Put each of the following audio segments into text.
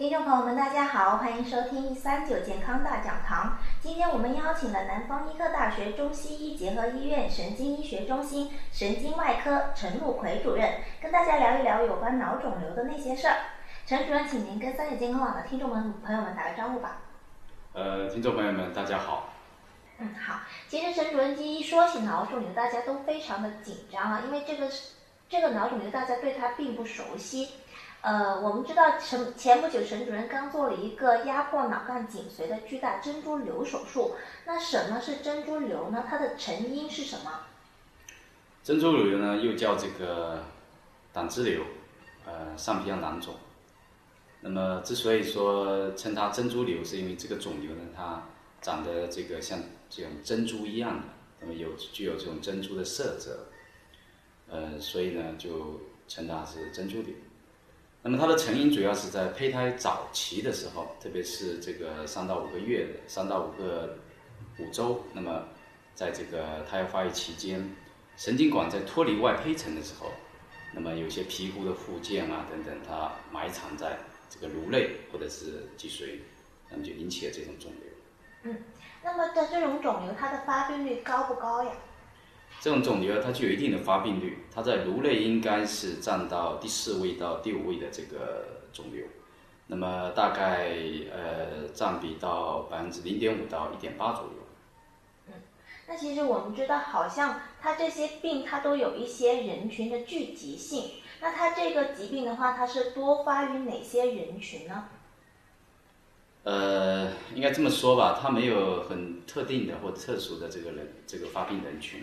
听众朋友们，大家好，欢迎收听三九健康大讲堂。今天我们邀请了南方医科大学中西医结合医院神经医学中心神经外科陈路奎主任，跟大家聊一聊有关脑肿瘤的那些事儿。陈主任，请您跟三九健康网的听众们朋友们打个招呼吧。呃，听众朋友们，大家好。嗯，好。其实陈主任一说起脑肿瘤，大家都非常的紧张啊，因为这个是这个脑肿瘤大家对它并不熟悉。呃，我们知道陈前不久陈主任刚做了一个压迫脑干颈髓的巨大珍珠瘤手术。那什么是珍珠瘤呢？它的成因是什么？珍珠瘤呢，又叫这个胆汁瘤，呃，上皮样囊肿。那么之所以说称它珍珠瘤，是因为这个肿瘤呢，它长得这个像这种珍珠一样的，那么有具有这种珍珠的色泽，呃，所以呢就称它是珍珠瘤。那么它的成因主要是在胚胎早期的时候，特别是这个三到五个月的三到五个五周，那么在这个胎儿发育期间，神经管在脱离外胚层的时候，那么有些皮肤的附件啊等等，它埋藏在这个颅内或者是脊髓，那么就引起了这种肿瘤。嗯，那么在这种肿瘤它的发病率高不高呀？这种肿瘤它具有一定的发病率，它在颅内应该是占到第四位到第五位的这个肿瘤，那么大概呃占比到百分之零点五到一点八左右。嗯，那其实我们知道，好像它这些病它都有一些人群的聚集性，那它这个疾病的话，它是多发于哪些人群呢？呃，应该这么说吧，它没有很特定的或特殊的这个人这个发病人群。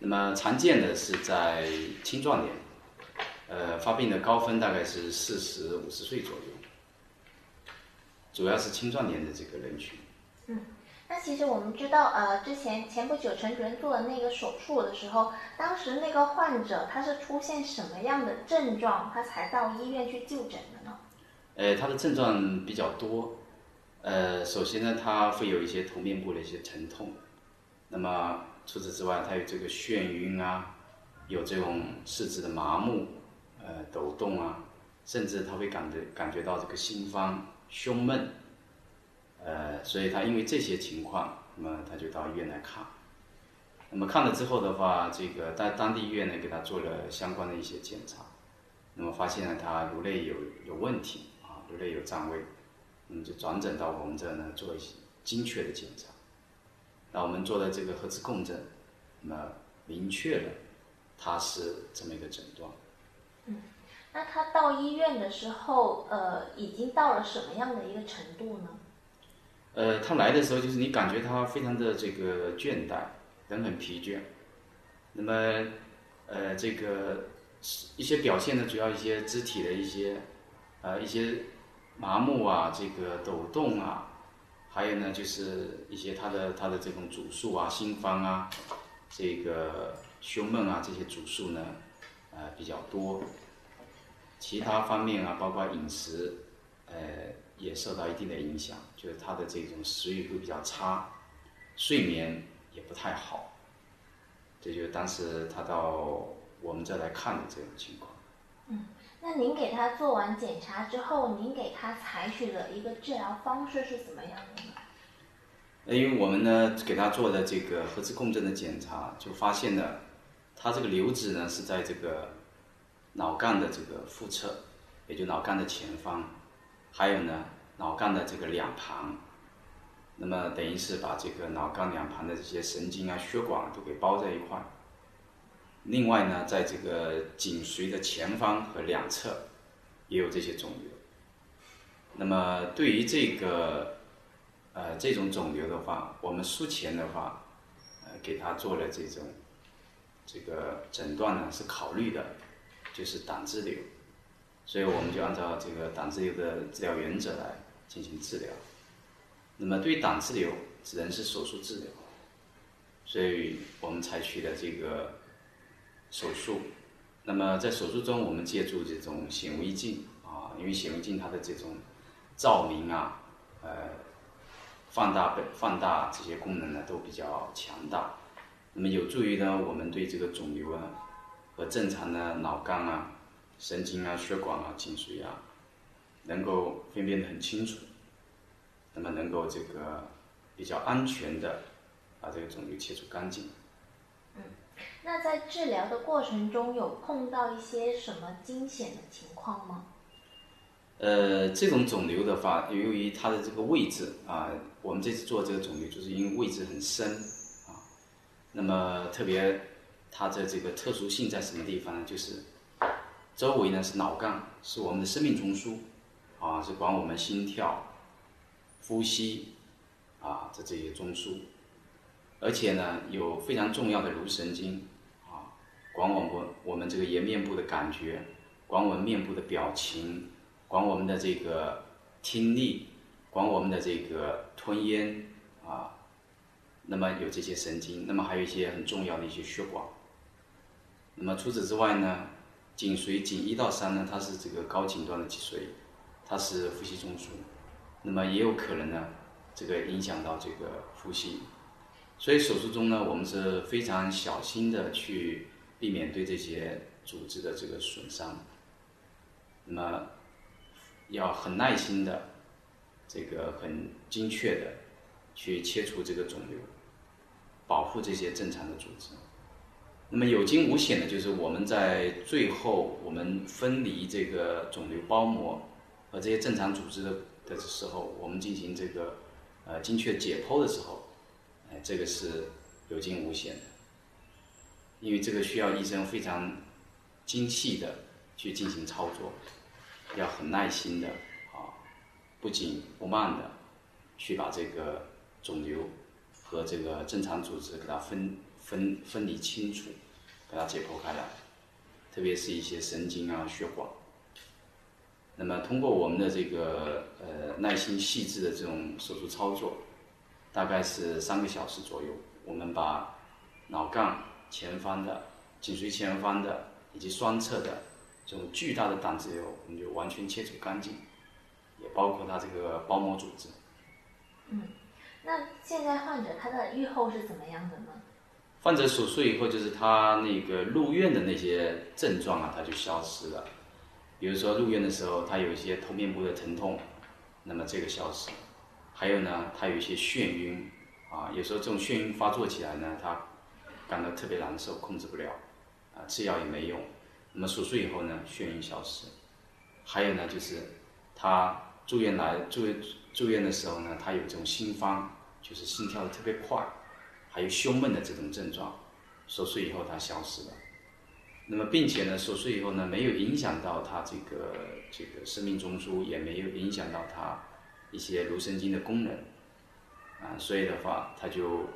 那么常见的是在青壮年，呃，发病的高峰大概是四十五十岁左右，主要是青壮年的这个人群。嗯，那其实我们知道，呃，之前前不久陈主任做的那个手术的时候，当时那个患者他是出现什么样的症状，他才到医院去就诊的呢？呃，他的症状比较多，呃，首先呢，他会有一些头面部的一些疼痛，那么。除此之外，他有这个眩晕啊，有这种四肢的麻木、呃抖动啊，甚至他会感觉感觉到这个心慌、胸闷，呃，所以他因为这些情况，那么他就到医院来看。那么看了之后的话，这个在当地医院呢给他做了相关的一些检查，那么发现了他颅内有有问题啊，颅内有占位，那么，就转诊到我们这呢做一些精确的检查。那我们做的这个核磁共振，那么明确了，它是这么一个诊断。嗯，那他到医院的时候，呃，已经到了什么样的一个程度呢？呃，他来的时候就是你感觉他非常的这个倦怠，人很疲倦。那么，呃，这个一些表现呢，主要一些肢体的一些，呃，一些麻木啊，这个抖动啊。还有呢，就是一些他的他的这种主诉啊，心慌啊，这个胸闷啊，这些主诉呢，呃比较多。其他方面啊，包括饮食，呃也受到一定的影响，就是他的这种食欲会比较差，睡眠也不太好。这就是当时他到我们这来看的这种情况。嗯。那您给他做完检查之后，您给他采取的一个治疗方式是怎么样的呢？因为我们呢给他做的这个核磁共振的检查，就发现了他这个瘤子呢是在这个脑干的这个腹侧，也就脑干的前方，还有呢脑干的这个两旁，那么等于是把这个脑干两旁的这些神经啊、血管都给包在一块。另外呢，在这个颈髓的前方和两侧也有这些肿瘤。那么对于这个呃这种肿瘤的话，我们术前的话，呃给他做了这种这个诊断呢，是考虑的就是胆汁瘤，所以我们就按照这个胆汁瘤的治疗原则来进行治疗。那么对于胆汁瘤，只能是手术治疗，所以我们采取的这个。手术，那么在手术中，我们借助这种显微镜啊，因为显微镜它的这种照明啊，呃，放大、放大这些功能呢都比较强大，那么有助于呢我们对这个肿瘤啊和正常的脑干啊、神经啊、血管啊、颈髓啊，能够分辨得很清楚，那么能够这个比较安全的把这个肿瘤切除干净。那在治疗的过程中有碰到一些什么惊险的情况吗？呃，这种肿瘤的话，由于它的这个位置啊，我们这次做这个肿瘤，就是因为位置很深啊。那么特别它的这个特殊性在什么地方呢？就是周围呢是脑干，是我们的生命中枢啊，是管我们心跳、呼吸啊的这些中枢，而且呢有非常重要的颅神经啊，管我们我们这个颜面部的感觉，管我们面部的表情。管我们的这个听力，管我们的这个吞咽啊，那么有这些神经，那么还有一些很重要的一些血管。那么除此之外呢，颈髓颈一到三呢，它是这个高颈端的脊髓，它是呼吸中枢，那么也有可能呢，这个影响到这个呼吸。所以手术中呢，我们是非常小心的去避免对这些组织的这个损伤。那么。要很耐心的，这个很精确的去切除这个肿瘤，保护这些正常的组织。那么有惊无险的就是我们在最后我们分离这个肿瘤包膜和这些正常组织的的时候，我们进行这个呃精确解剖的时候，哎，这个是有惊无险的，因为这个需要医生非常精细的去进行操作。要很耐心的啊，不紧不慢的去把这个肿瘤和这个正常组织给它分分分离清楚，给它解剖开来，特别是一些神经啊血管。那么通过我们的这个呃耐心细致的这种手术操作，大概是三个小时左右，我们把脑干前方的、颈椎前方的以及双侧的。这种巨大的胆汁瘤，我们就完全切除干净，也包括它这个包膜组织。嗯，那现在患者他的预后是怎么样的呢？患者手术以后，就是他那个入院的那些症状啊，他就消失了。比如说入院的时候，他有一些头面部的疼痛，那么这个消失。还有呢，他有一些眩晕，啊，有时候这种眩晕发作起来呢，他感到特别难受，控制不了，啊，吃药也没用。那么手术以后呢，眩晕消失。还有呢，就是他住院来住院住院的时候呢，他有这种心慌，就是心跳的特别快，还有胸闷的这种症状。手术以后他消失了。那么并且呢，手术以后呢，没有影响到他这个这个生命中枢，也没有影响到他一些颅神经的功能。啊，所以的话，他就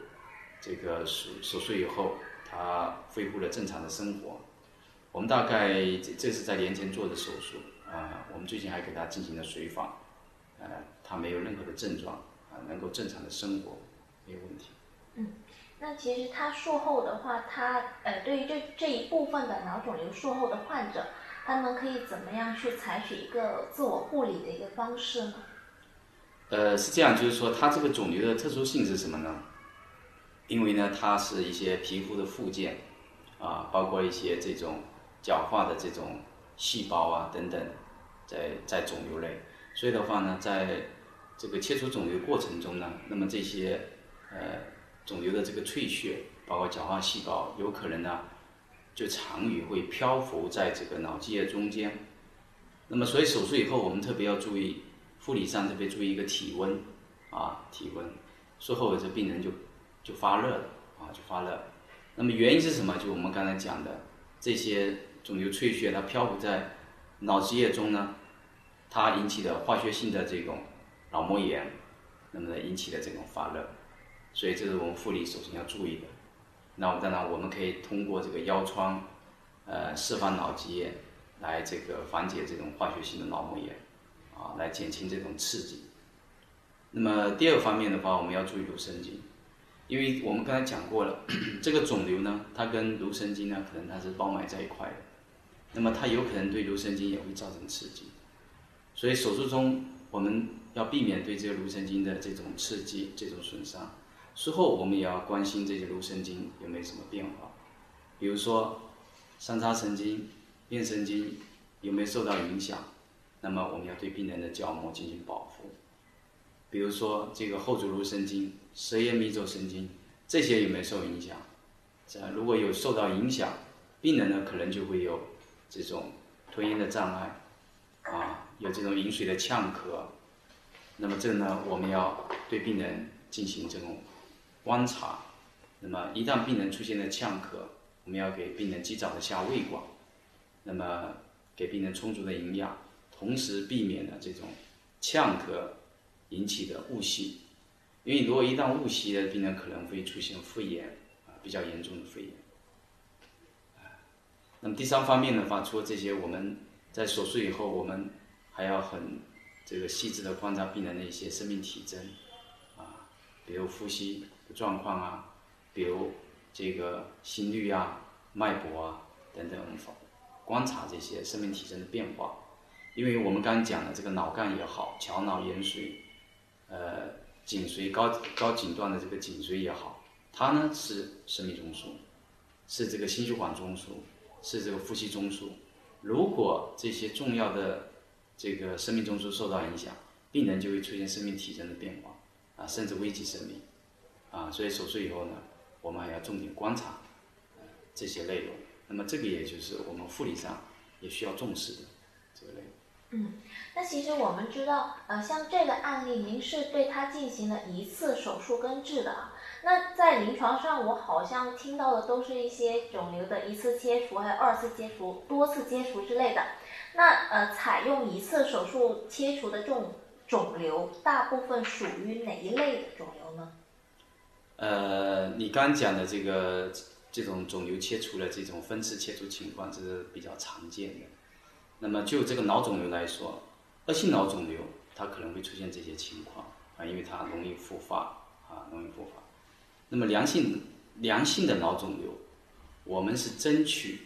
这个手手术以后，他恢复了正常的生活。我们大概这这是在年前做的手术啊，我们最近还给他进行了随访，呃，他没有任何的症状啊，能够正常的生活，没有问题。嗯，那其实他术后的话，他呃，对于这这一部分的脑肿瘤术后的患者，他们可以怎么样去采取一个自我护理的一个方式呢？呃，是这样，就是说它这个肿瘤的特殊性是什么呢？因为呢，它是一些皮肤的附件啊，包括一些这种。角化的这种细胞啊等等，在在肿瘤内，所以的话呢，在这个切除肿瘤过程中呢，那么这些呃肿瘤的这个脆血，包括角化细胞，有可能呢就残余会漂浮在这个脑积液中间。那么所以手术以后，我们特别要注意护理上特别注意一个体温啊体温，术后这病人就就发热了啊就发热。那么原因是什么？就我们刚才讲的这些。肿瘤脆血它漂浮在脑积液中呢，它引起的化学性的这种脑膜炎，那么呢引起的这种发热，所以这是我们护理首先要注意的。那当然我们可以通过这个腰窗，呃，释放脑积液，来这个缓解这种化学性的脑膜炎，啊，来减轻这种刺激。那么第二方面的话，我们要注意颅神经。因为我们刚才讲过了，这个肿瘤呢，它跟颅神经呢，可能它是包埋在一块的，那么它有可能对颅神经也会造成刺激，所以手术中我们要避免对这个颅神经的这种刺激、这种损伤。术后我们也要关心这些颅神经有没有什么变化，比如说三叉神经、链神经有没有受到影响，那么我们要对病人的角膜进行保护。比如说这个后主颅神经、舌咽迷走神经，这些有没有受影响？这如果有受到影响，病人呢可能就会有这种吞咽的障碍，啊，有这种饮水的呛咳。那么这呢，我们要对病人进行这种观察。那么一旦病人出现了呛咳，我们要给病人及早的下胃管，那么给病人充足的营养，同时避免了这种呛咳引起的误吸。因为如果一旦误吸的病人可能会出现肺炎啊，比较严重的肺炎。那么第三方面的话，除了这些，我们在手术以后，我们还要很这个细致的观察病人的一些生命体征，啊，比如呼吸状况啊，比如这个心率啊、脉搏啊等等，我们观察这些生命体征的变化。因为我们刚刚讲的这个脑干也好，桥脑延髓，呃，颈髓高高颈段的这个颈髓也好，它呢是生命中枢，是这个心血管中枢。是这个呼吸中枢，如果这些重要的这个生命中枢受到影响，病人就会出现生命体征的变化，啊，甚至危及生命，啊，所以手术以后呢，我们还要重点观察这些内容。那么这个也就是我们护理上也需要重视的这个内容。嗯，那其实我们知道，呃，像这个案例，您是对他进行了一次手术根治的啊。那在临床上，我好像听到的都是一些肿瘤的一次切除，还有二次切除、多次切除之类的。那呃，采用一次手术切除的这种肿瘤，大部分属于哪一类的肿瘤呢？呃，你刚讲的这个这种肿瘤切除的这种分次切除情况，这是比较常见的。那么就这个脑肿瘤来说，恶性脑肿瘤它可能会出现这些情况啊，因为它容易复发啊，容易复发。那么良性良性的脑肿瘤，我们是争取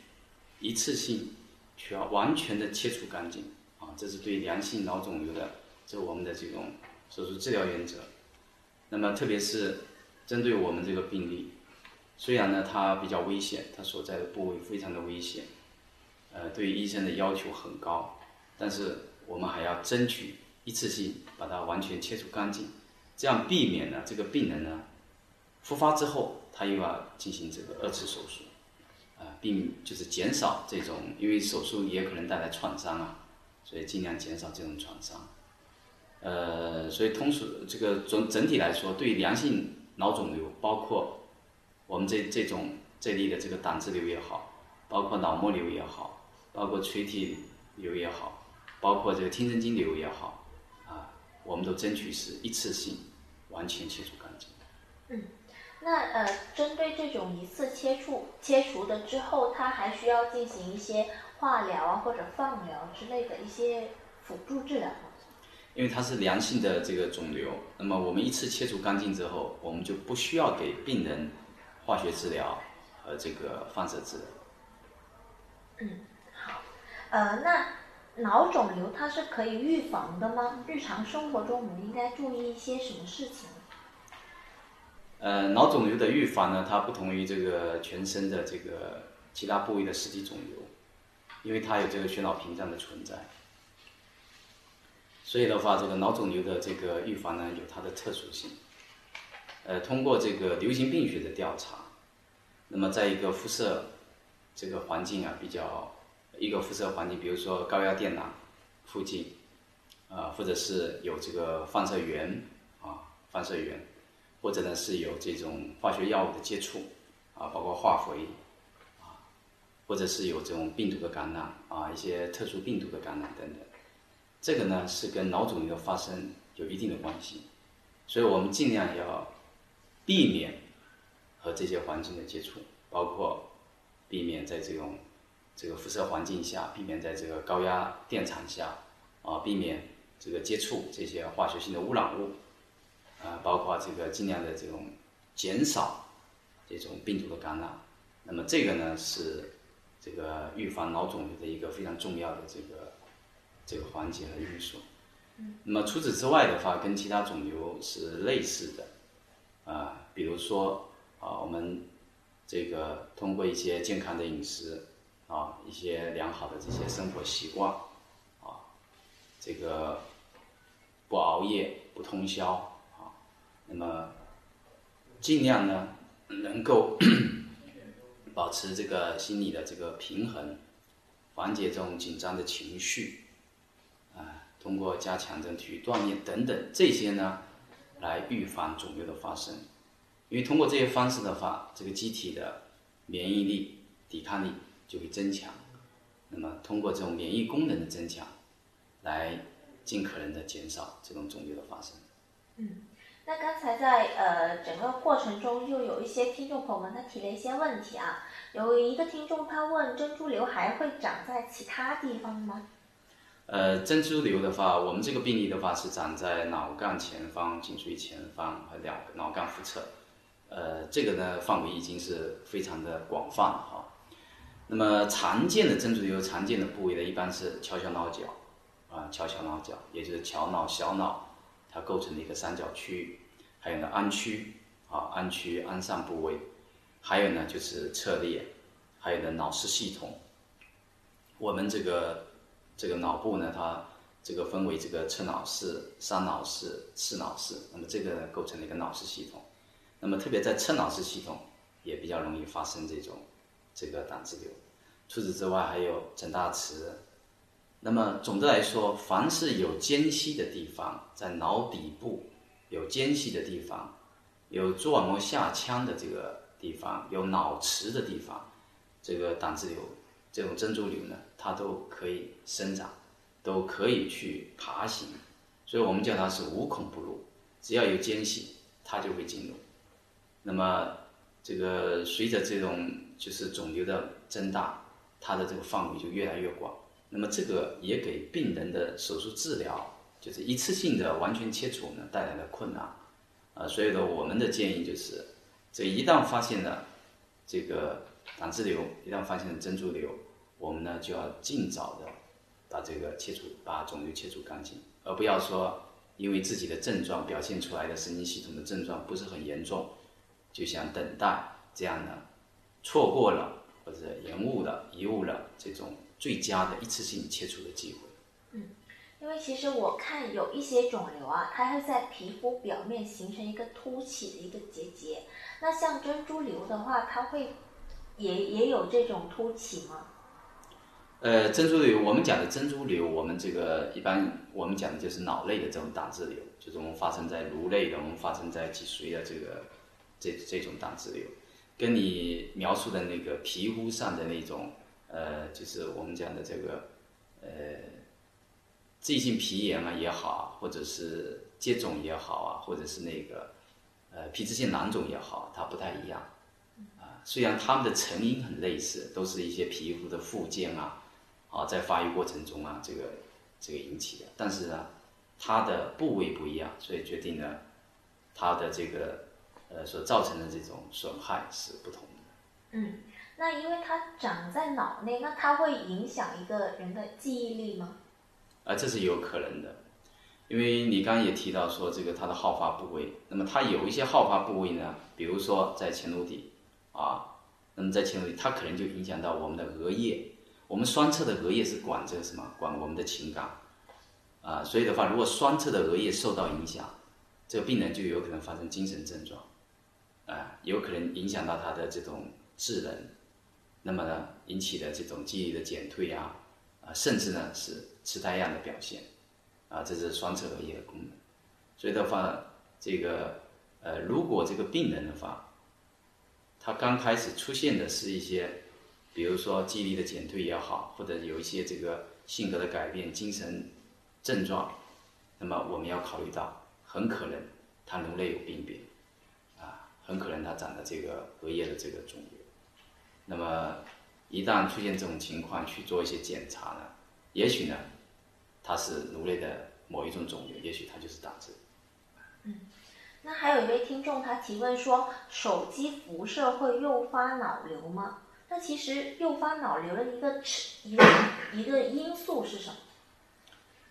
一次性全完全的切除干净啊，这是对良性脑肿瘤的这我们的这种手术治疗原则。那么特别是针对我们这个病例，虽然呢它比较危险，它所在的部位非常的危险，呃，对医生的要求很高，但是我们还要争取一次性把它完全切除干净，这样避免了这个病人呢。复发之后，他又要进行这个二次手术，啊，并就是减少这种，因为手术也可能带来创伤啊，所以尽量减少这种创伤。呃，所以通俗这个总整体来说，对良性脑肿瘤，包括我们这这种这里的这个胆汁瘤也好，包括脑膜瘤也好，包括垂体瘤也好，包括这个听神经瘤也好，啊，我们都争取是一次性完全切除干净。嗯。那呃，针对这种一次切除切除的之后，它还需要进行一些化疗啊或者放疗之类的一些辅助治疗吗？因为它是良性的这个肿瘤，那么我们一次切除干净之后，我们就不需要给病人化学治疗和这个放射治疗。嗯，好，呃，那脑肿瘤它是可以预防的吗？日常生活中我们应该注意一些什么事情？呃，脑肿瘤的预防呢，它不同于这个全身的这个其他部位的实体肿瘤，因为它有这个血脑屏障的存在，所以的话，这个脑肿瘤的这个预防呢，有它的特殊性。呃，通过这个流行病学的调查，那么在一个辐射这个环境啊，比较一个辐射环境，比如说高压电缆附近，啊，或者是有这个放射源啊，放射源。或者呢是有这种化学药物的接触，啊，包括化肥，啊，或者是有这种病毒的感染，啊，一些特殊病毒的感染等等，这个呢是跟脑肿瘤的发生有一定的关系，所以我们尽量要避免和这些环境的接触，包括避免在这种这个辐射环境下，避免在这个高压电场下，啊，避免这个接触这些化学性的污染物。啊，包括这个尽量的这种减少这种病毒的感染，那么这个呢是这个预防脑肿瘤的一个非常重要的这个这个环节和因素。那么除此之外的话，跟其他肿瘤是类似的，啊，比如说啊，我们这个通过一些健康的饮食啊，一些良好的这些生活习惯啊，这个不熬夜、不通宵啊，那么尽量呢能够 保持这个心理的这个平衡，缓解这种紧张的情绪，啊，通过加强这体育锻炼等等这些呢，来预防肿瘤的发生。因为通过这些方式的话，这个机体的免疫力、抵抗力就会增强。那么通过这种免疫功能的增强，来尽可能的减少这种肿瘤的发生。嗯，那刚才在呃整个过程中，又有一些听众朋友们他提了一些问题啊。有一个听众他问：珍珠瘤还会长在其他地方吗？呃，珍珠瘤的话，我们这个病例的话是长在脑干前方、颈椎前方和两个脑干腹侧。呃，这个呢范围已经是非常的广泛了哈。那么常见的珍珠瘤，常见的部位呢，一般是桥小脑角，啊，桥小脑角，也就是桥脑、小脑，它构成的一个三角区。还有呢，鞍区，啊，鞍区鞍上部位，还有呢就是侧裂，还有呢脑室系统。我们这个这个脑部呢，它这个分为这个侧脑室、上脑室、次脑室，那么这个呢构成了一个脑室系统。那么特别在侧脑室系统也比较容易发生这种这个胆汁瘤。除此之外，还有枕大池。那么总的来说，凡是有间隙的地方，在脑底部有间隙的地方，有蛛网膜下腔的这个地方，有脑池的地方，这个胆汁瘤这种珍珠瘤呢，它都可以生长，都可以去爬行。所以我们叫它是无孔不入，只要有间隙，它就会进入。那么，这个随着这种就是肿瘤的增大，它的这个范围就越来越广。那么这个也给病人的手术治疗，就是一次性的完全切除呢带来了困难。啊，所以呢，我们的建议就是，这一旦发现了这个胆汁瘤，一旦发现了珍珠瘤，我们呢就要尽早的把这个切除，把肿瘤切除干净，而不要说因为自己的症状表现出来的神经系统的症状不是很严重。就想等待这样的错过了或者延误了、遗误了这种最佳的一次性切除的机会。嗯，因为其实我看有一些肿瘤啊，它会在皮肤表面形成一个凸起的一个结节。那像珍珠瘤的话，它会也也有这种凸起吗？呃，珍珠瘤，我们讲的珍珠瘤，我们这个一般我们讲的就是脑内的这种胆汁瘤，就是我们发生在颅内的，我们发生在脊髓的这个。这这种胆汁瘤，跟你描述的那个皮肤上的那种，呃，就是我们讲的这个，呃，异性皮炎啊也好，或者是疖肿也好啊，或者是那个，呃，皮脂性囊肿也好，它不太一样。啊，虽然它们的成因很类似，都是一些皮肤的附件啊，啊，在发育过程中啊，这个这个引起的，但是呢，它的部位不一样，所以决定了它的这个。呃，所造成的这种损害是不同的。嗯，那因为它长在脑内，那它会影响一个人的记忆力吗？啊，这是有可能的，因为你刚刚也提到说这个它的好发部位，那么它有一些好发部位呢，比如说在前颅底啊，那么在前颅底，它可能就影响到我们的额叶。我们双侧的额叶是管这个什么？管我们的情感啊，所以的话，如果双侧的额叶受到影响，这个病人就有可能发生精神症状。啊，有可能影响到他的这种智能，那么呢，引起的这种记忆的减退啊，啊，甚至呢是痴呆样的表现，啊，这是双侧额叶的功能。所以的话，这个呃，如果这个病人的话，他刚开始出现的是一些，比如说记忆力的减退也好，或者有一些这个性格的改变、精神症状，那么我们要考虑到，很可能他颅内有病变。很可能它长的这个额叶的这个肿瘤，那么一旦出现这种情况，去做一些检查呢，也许呢，它是颅内的某一种肿瘤，也许它就是胆汁。嗯，那还有一位听众他提问说，手机辐射会诱发脑瘤吗？那其实诱发脑瘤的一个一个一个因素是什么？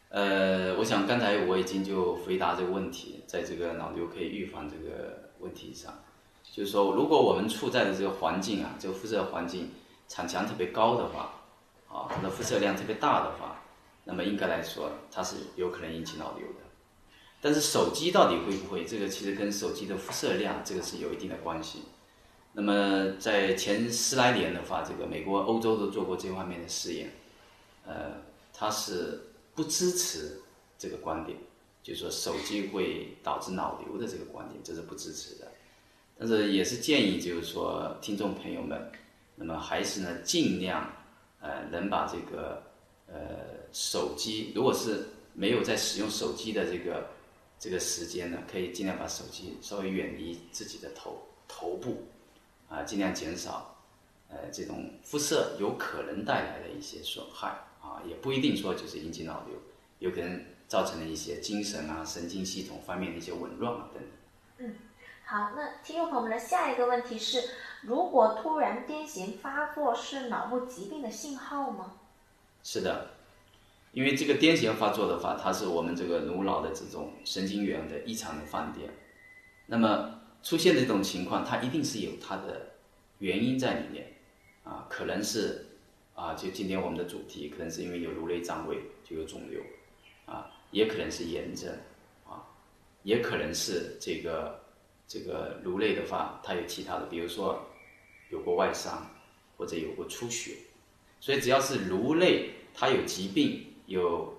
呃，我想刚才我已经就回答这个问题，在这个脑瘤可以预防这个问题上。就是说，如果我们处在的这个环境啊，这个辐射环境场强特别高的话，啊，它的辐射量特别大的话，那么应该来说，它是有可能引起脑瘤的。但是手机到底会不会？这个其实跟手机的辐射量这个是有一定的关系。那么在前十来年的话，这个美国、欧洲都做过这方面的试验，呃，它是不支持这个观点，就是说手机会导致脑瘤的这个观点，这是不支持的。但是也是建议，就是说听众朋友们，那么还是呢尽量呃能把这个呃手机，如果是没有在使用手机的这个这个时间呢，可以尽量把手机稍微远离自己的头头部。啊，尽量减少，呃，这种辐射有可能带来的一些损害啊，也不一定说就是引起脑瘤，有可能造成了一些精神啊、神经系统方面的一些紊乱啊等等。嗯，好，那听众朋友们的下一个问题是：如果突然癫痫发作，是脑部疾病的信号吗？是的，因为这个癫痫发作的话，它是我们这个颅脑的这种神经元的异常的放电，那么。出现这种情况，它一定是有它的原因在里面，啊，可能是啊，就今天我们的主题，可能是因为有颅内脏位就有肿瘤，啊，也可能是炎症，啊，也可能是这个这个颅内的话，它有其他的，比如说有过外伤或者有过出血，所以只要是颅内它有疾病，有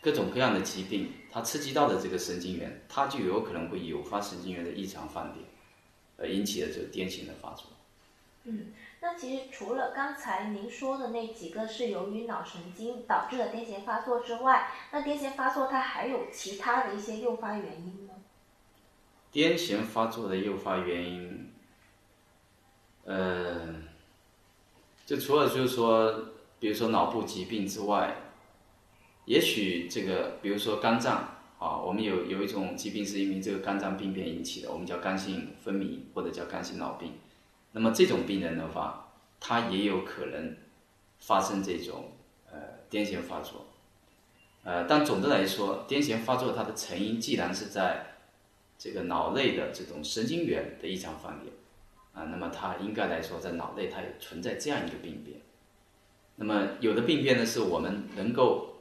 各种各样的疾病。它刺激到的这个神经元，它就有可能会诱发神经元的异常放电，而，引起的这个癫痫的发作。嗯，那其实除了刚才您说的那几个是由于脑神经导致的癫痫发作之外，那癫痫发作它还有其他的一些诱发原因吗？癫痫发作的诱发原因，呃，就除了就是说，比如说脑部疾病之外。也许这个，比如说肝脏啊，我们有有一种疾病是因为这个肝脏病变引起的，我们叫肝性分泌或者叫肝性脑病。那么这种病人的话，他也有可能发生这种呃癫痫发作。呃，但总的来说，癫痫发作它的成因既然是在这个脑内的这种神经元的异常放电啊，那么它应该来说在脑内它也存在这样一个病变。那么有的病变呢，是我们能够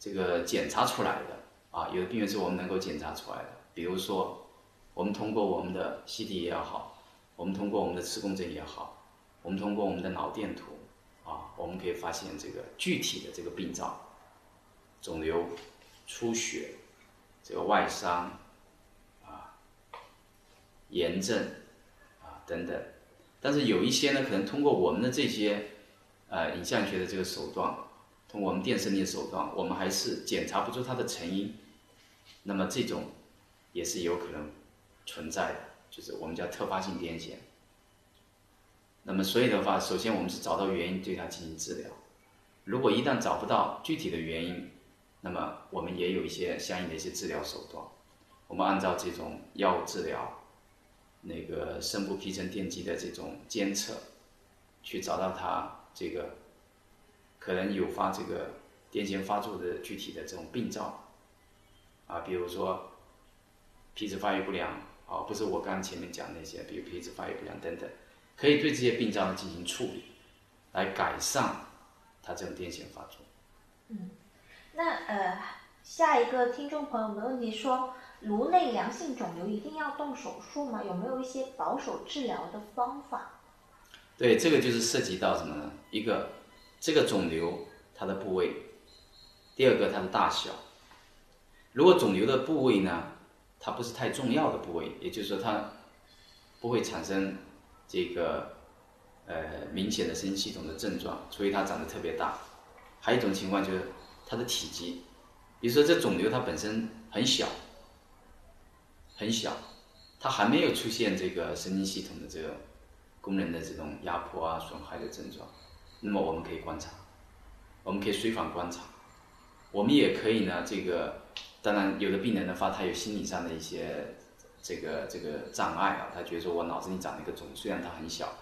这个检查出来的啊，有的病变是我们能够检查出来的。比如说，我们通过我们的 CT 也好，我们通过我们的磁共振也好，我们通过我们的脑电图啊，我们可以发现这个具体的这个病灶，肿瘤、出血、这个外伤、炎症啊等等。但是有一些呢，可能通过我们的这些呃影像学的这个手段。通过我们电生理的手段，我们还是检查不出它的成因，那么这种也是有可能存在的，就是我们叫特发性癫痫。那么所以的话，首先我们是找到原因，对它进行治疗。如果一旦找不到具体的原因，那么我们也有一些相应的一些治疗手段。我们按照这种药物治疗，那个深部皮层电极的这种监测，去找到它这个。可能诱发这个癫痫发作的具体的这种病灶，啊，比如说皮质发育不良，啊，不是我刚前面讲那些，比如皮质发育不良等等，可以对这些病灶呢进行处理，来改善它这种癫痫发作。嗯，那呃，下一个听众朋友的问题说，颅内良性肿瘤一定要动手术吗？有没有一些保守治疗的方法？对，这个就是涉及到什么呢？一个。这个肿瘤它的部位，第二个它的大小。如果肿瘤的部位呢，它不是太重要的部位，也就是说它不会产生这个呃明显的神经系统的症状，所以它长得特别大。还有一种情况就是它的体积，比如说这肿瘤它本身很小，很小，它还没有出现这个神经系统的这个功能的这种压迫啊损害的症状。那么我们可以观察，我们可以随访观察，我们也可以呢。这个当然，有的病人的话，他有心理上的一些这个这个障碍啊，他觉得说我脑子里长了一个肿，虽然它很小，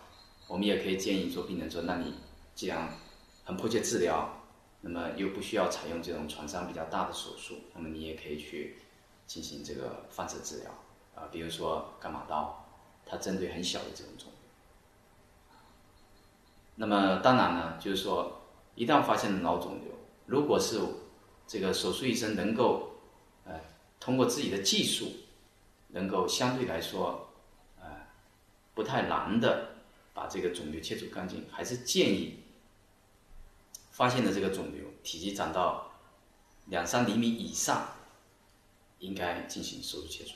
我们也可以建议说病人说，那你既然很迫切治疗，那么又不需要采用这种创伤比较大的手术，那么你也可以去进行这个放射治疗啊，比如说伽马刀，它针对很小的这种肿瘤。那么当然呢，就是说，一旦发现脑肿瘤，如果是这个手术医生能够呃通过自己的技术，能够相对来说呃不太难的把这个肿瘤切除干净，还是建议发现的这个肿瘤体积长到两三厘米以上，应该进行手术切除。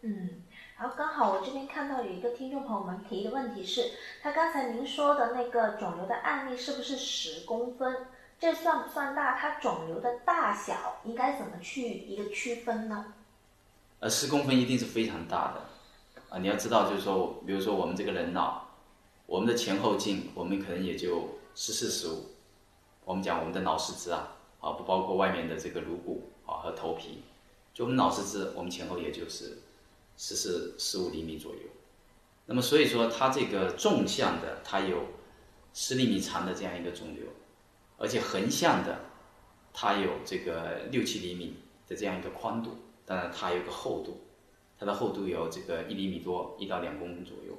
嗯。然后刚好我这边看到有一个听众朋友们提的问题是，他刚才您说的那个肿瘤的案例是不是十公分？这算不算大？它肿瘤的大小应该怎么去一个区分呢？呃，十公分一定是非常大的啊！你要知道，就是说，比如说我们这个人脑，我们的前后径，我们可能也就十四十五。我们讲我们的脑实质啊，啊，不包括外面的这个颅骨啊和头皮，就我们脑实质，我们前后也就是。十四十五厘米左右，那么所以说它这个纵向的它有十厘米长的这样一个肿瘤，而且横向的它有这个六七厘米的这样一个宽度，当然它有个厚度，它的厚度有这个一厘米多，一到两公分左右。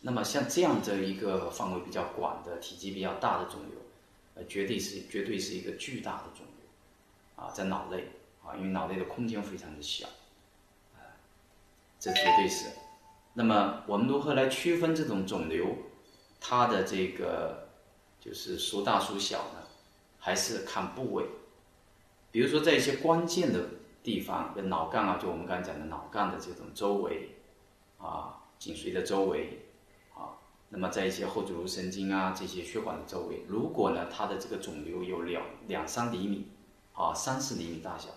那么像这样的一个范围比较广的、体积比较大的肿瘤，呃，绝对是绝对是一个巨大的肿瘤，啊，在脑内啊，因为脑内的空间非常的小啊。这绝对是。那么我们如何来区分这种肿瘤，它的这个就是孰大孰小呢？还是看部位。比如说在一些关键的地方，跟脑干啊，就我们刚才讲的脑干的这种周围，啊，颈髓的周围，那么在一些后主颅神经啊这些血管的周围，如果呢它的这个肿瘤有两两三厘米，啊三四厘米大小，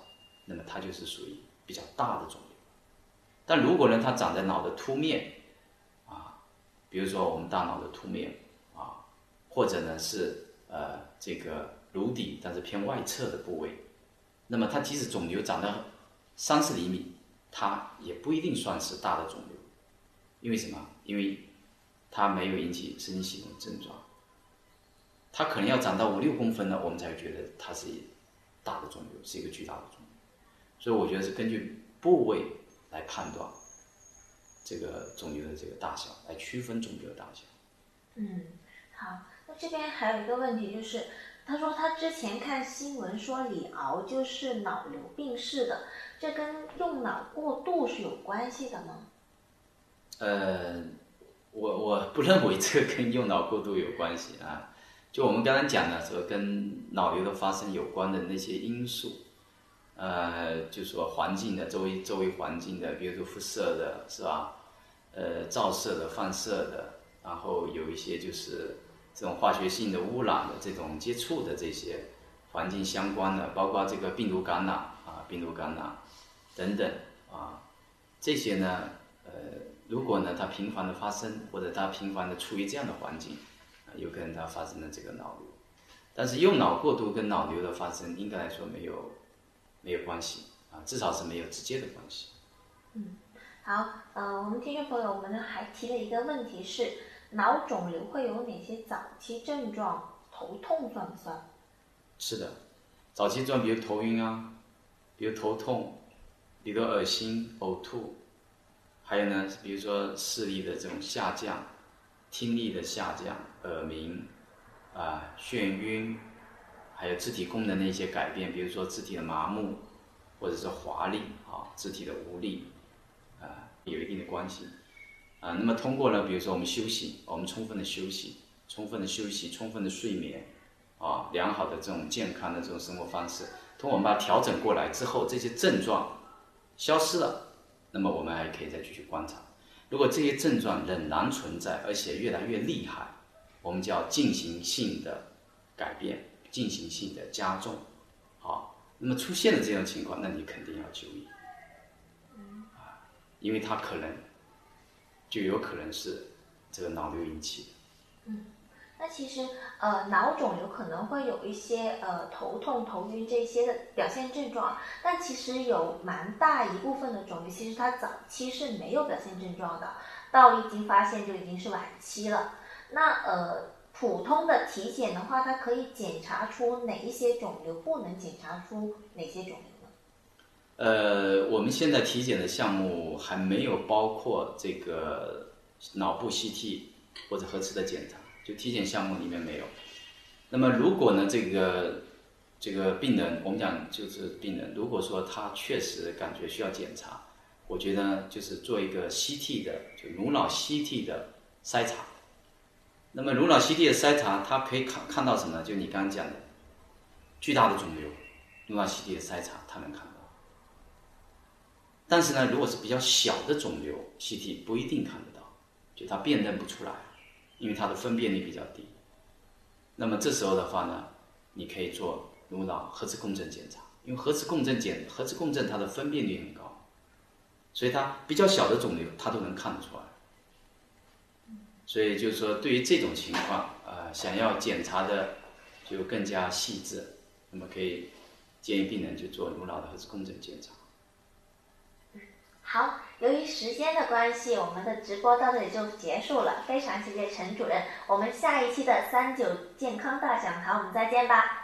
那么它就是属于比较大的肿瘤。但如果呢，它长在脑的凸面，啊，比如说我们大脑的凸面，啊，或者呢是呃这个颅底，但是偏外侧的部位，那么它即使肿瘤长到三四厘米，它也不一定算是大的肿瘤，因为什么？因为它没有引起神经系统症状，它可能要长到五六公分呢，我们才觉得它是大的肿瘤，是一个巨大的肿瘤。所以我觉得是根据部位。来判断这个肿瘤的这个大小，来区分肿瘤的大小。嗯，好，那这边还有一个问题就是，他说他之前看新闻说李敖就是脑瘤病逝的，这跟用脑过度是有关系的吗？呃，我我不认为这个跟用脑过度有关系啊，就我们刚才讲的说跟脑瘤的发生有关的那些因素。呃，就说环境的周围周围环境的，比如说辐射的，是吧？呃，照射的、放射的，然后有一些就是这种化学性的污染的这种接触的这些环境相关的，包括这个病毒感染啊、病毒感染等等啊，这些呢，呃，如果呢它频繁的发生，或者它频繁的处于这样的环境，啊，有可能它发生了这个脑瘤。但是用脑过度跟脑瘤的发生，应该来说没有。没有关系啊，至少是没有直接的关系。嗯，好，呃，我们听众朋友我们呢还提了一个问题是，脑肿瘤会有哪些早期症状？头痛算不算？是的，早期症状比如头晕啊，比如头痛，比如恶心、呕吐，还有呢，比如说视力的这种下降，听力的下降，耳鸣，啊，眩晕。还有肢体功能的一些改变，比如说肢体的麻木，或者是乏力啊，肢体的无力，啊，有一定的关系，啊，那么通过呢，比如说我们休息，我们充分的休息，充分的休息，充分的睡眠，啊，良好的这种健康的这种生活方式，通过我们把它调整过来之后，这些症状消失了，那么我们还可以再继续观察。如果这些症状仍然存在，而且越来越厉害，我们叫进行性的改变。进行性的加重，好，那么出现了这种情况，那你肯定要就医，啊，因为它可能就有可能是这个脑瘤引起的。那其实呃，脑肿瘤可能会有一些呃头痛、头晕这些的表现症状，但其实有蛮大一部分的肿瘤，其实它早期是没有表现症状的，到已经发现就已经是晚期了。那呃。普通的体检的话，它可以检查出哪一些肿瘤，不能检查出哪些肿瘤呢？呃，我们现在体检的项目还没有包括这个脑部 CT 或者核磁的检查，就体检项目里面没有。那么如果呢，这个这个病人，我们讲就是病人，如果说他确实感觉需要检查，我觉得就是做一个 CT 的，就颅脑 CT 的筛查。那么颅脑 CT 的筛查，它可以看看到什么？就你刚刚讲的，巨大的肿瘤，颅脑 CT 的筛查它能看到。但是呢，如果是比较小的肿瘤，CT 不一定看得到，就它辨认不出来，因为它的分辨率比较低。那么这时候的话呢，你可以做颅脑核磁共振检查，因为核磁共振检核磁共振它的分辨率很高，所以它比较小的肿瘤它都能看得出来。所以就是说，对于这种情况，呃，想要检查的就更加细致，那么可以建议病人去做颅脑的核磁共振检查。好，由于时间的关系，我们的直播到这里就结束了。非常谢谢陈主任，我们下一期的三九健康大讲堂，我们再见吧。